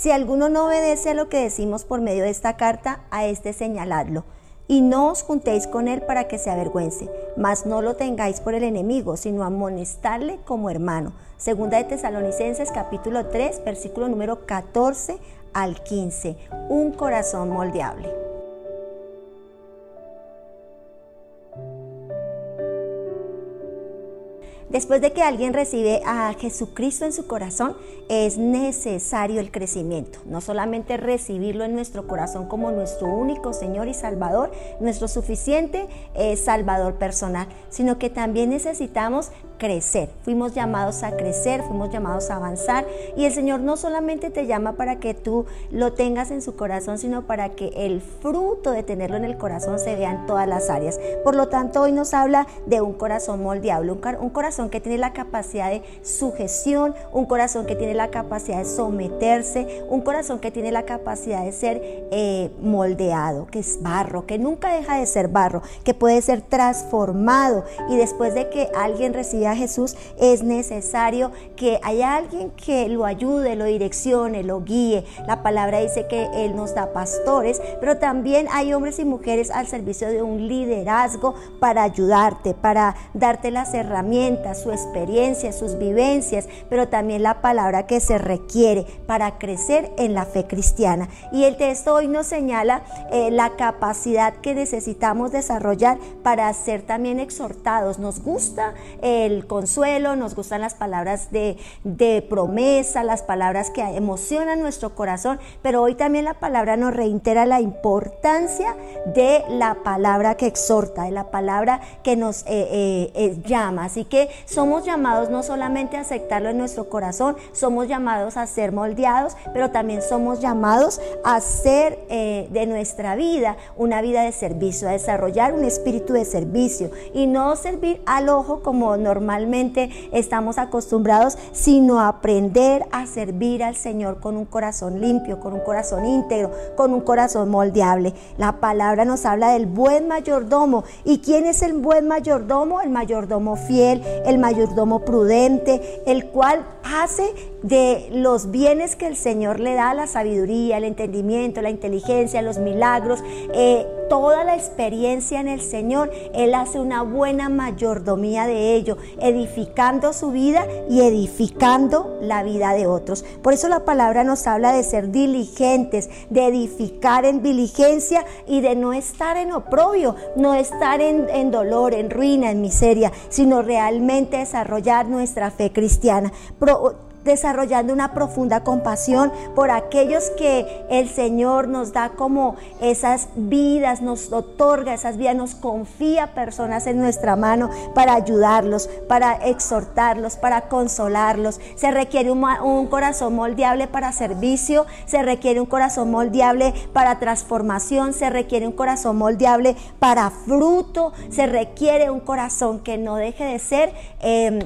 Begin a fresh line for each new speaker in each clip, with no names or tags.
Si alguno no obedece a lo que decimos por medio de esta carta, a este señaladlo y no os juntéis con él para que se avergüence, mas no lo tengáis por el enemigo, sino amonestarle como hermano. Segunda de Tesalonicenses capítulo 3, versículo número 14 al 15. Un corazón moldeable. Después de que alguien recibe a Jesucristo en su corazón, es necesario el crecimiento. No solamente recibirlo en nuestro corazón como nuestro único Señor y Salvador, nuestro suficiente eh, Salvador personal, sino que también necesitamos crecer. Fuimos llamados a crecer, fuimos llamados a avanzar y el Señor no solamente te llama para que tú lo tengas en su corazón, sino para que el fruto de tenerlo en el corazón se vea en todas las áreas. Por lo tanto, hoy nos habla de un corazón moldeable, un, corazón que tiene la capacidad de sujeción, un corazón que tiene la capacidad de someterse, un corazón que tiene la capacidad de ser eh, moldeado, que es barro, que nunca deja de ser barro, que puede ser transformado y después de que alguien reciba Jesús, es necesario que haya alguien que lo ayude, lo direccione, lo guíe. La palabra dice que Él nos da pastores, pero también hay hombres y mujeres al servicio de un liderazgo para ayudarte, para darte las herramientas, su experiencia, sus vivencias, pero también la palabra que se requiere para crecer en la fe cristiana. Y el texto hoy nos señala eh, la capacidad que necesitamos desarrollar para ser también exhortados. Nos gusta el consuelo, nos gustan las palabras de, de promesa, las palabras que emocionan nuestro corazón, pero hoy también la palabra nos reitera la importancia de la palabra que exhorta, de la palabra que nos eh, eh, eh, llama. Así que somos llamados no solamente a aceptarlo en nuestro corazón, somos llamados a ser moldeados, pero también somos llamados a hacer de nuestra vida una vida de servicio, a desarrollar un espíritu de servicio y no servir al ojo como normalmente estamos acostumbrados, sino aprender a servir al Señor con un corazón limpio, con un corazón íntegro, con un corazón moldeable. La palabra nos habla del buen mayordomo. ¿Y quién es el buen mayordomo? El mayordomo fiel, el mayordomo prudente, el cual hace de los bienes que el Señor le da, la sabiduría, el entendimiento, la inteligencia, los milagros, eh, toda la experiencia en el Señor, Él hace una buena mayordomía de ello, edificando su vida y edificando la vida de otros. Por eso la palabra nos habla de ser diligentes, de edificar en diligencia y de no estar en oprobio, no estar en, dolor, en ruina, en miseria, sino realmente desarrollar nuestra fe cristiana desarrollando una profunda compasión por aquellos que el Señor nos da como esas vidas, nos otorga esas vidas, nos confía personas en nuestra mano para ayudarlos, para exhortarlos, para consolarlos. Se requiere un, corazón moldeable para servicio, se requiere un corazón moldeable para transformación, se requiere un corazón moldeable para fruto, se requiere un corazón que no deje de ser em,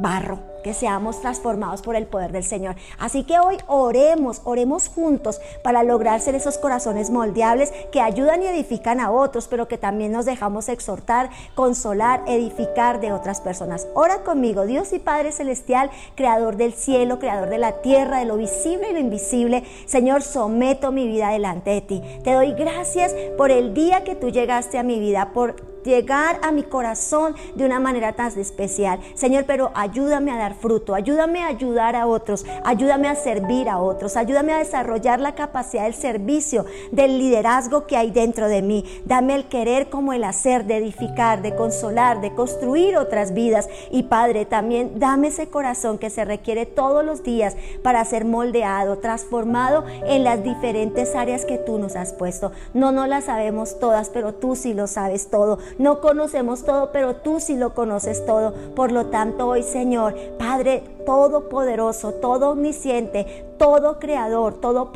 barro que seamos transformados por el poder del Señor. Así que hoy oremos, oremos juntos para lograr ser esos corazones moldeables que ayudan y edifican a otros, pero que también nos dejamos exhortar, consolar, edificar de otras personas. Ora conmigo, Dios y Padre Celestial, Creador del cielo, Creador de la tierra, de lo visible y lo invisible. Señor, someto mi vida delante de ti. Te doy gracias por el día que tú llegaste a mi vida, por llegar a mi corazón de una manera tan especial. Señor, pero ayúdame a dar fruto, ayúdame a ayudar a otros, ayúdame a servir a otros, ayúdame a desarrollar la capacidad del servicio, del liderazgo que hay dentro de mí. Dame el querer como el hacer, de edificar, de consolar, de construir otras vidas. Y Padre, también dame ese corazón que se requiere todos los días para ser moldeado, transformado en las diferentes áreas que tú nos has puesto. No, no las sabemos todas, pero tú sí lo sabes todo. No conocemos todo, pero tú sí lo conoces todo. Por lo tanto, hoy, Señor, Padre Todopoderoso, todo omnisciente, todo creador, todo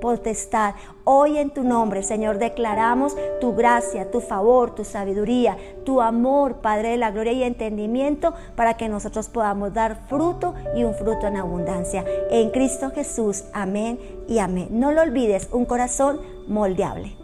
potestad, hoy en tu nombre, Señor, declaramos tu gracia, tu favor, tu sabiduría, tu amor, Padre de la gloria y entendimiento, para que nosotros podamos dar fruto y un fruto en abundancia. En Cristo Jesús, amén y amén. No lo olvides, un corazón moldeable.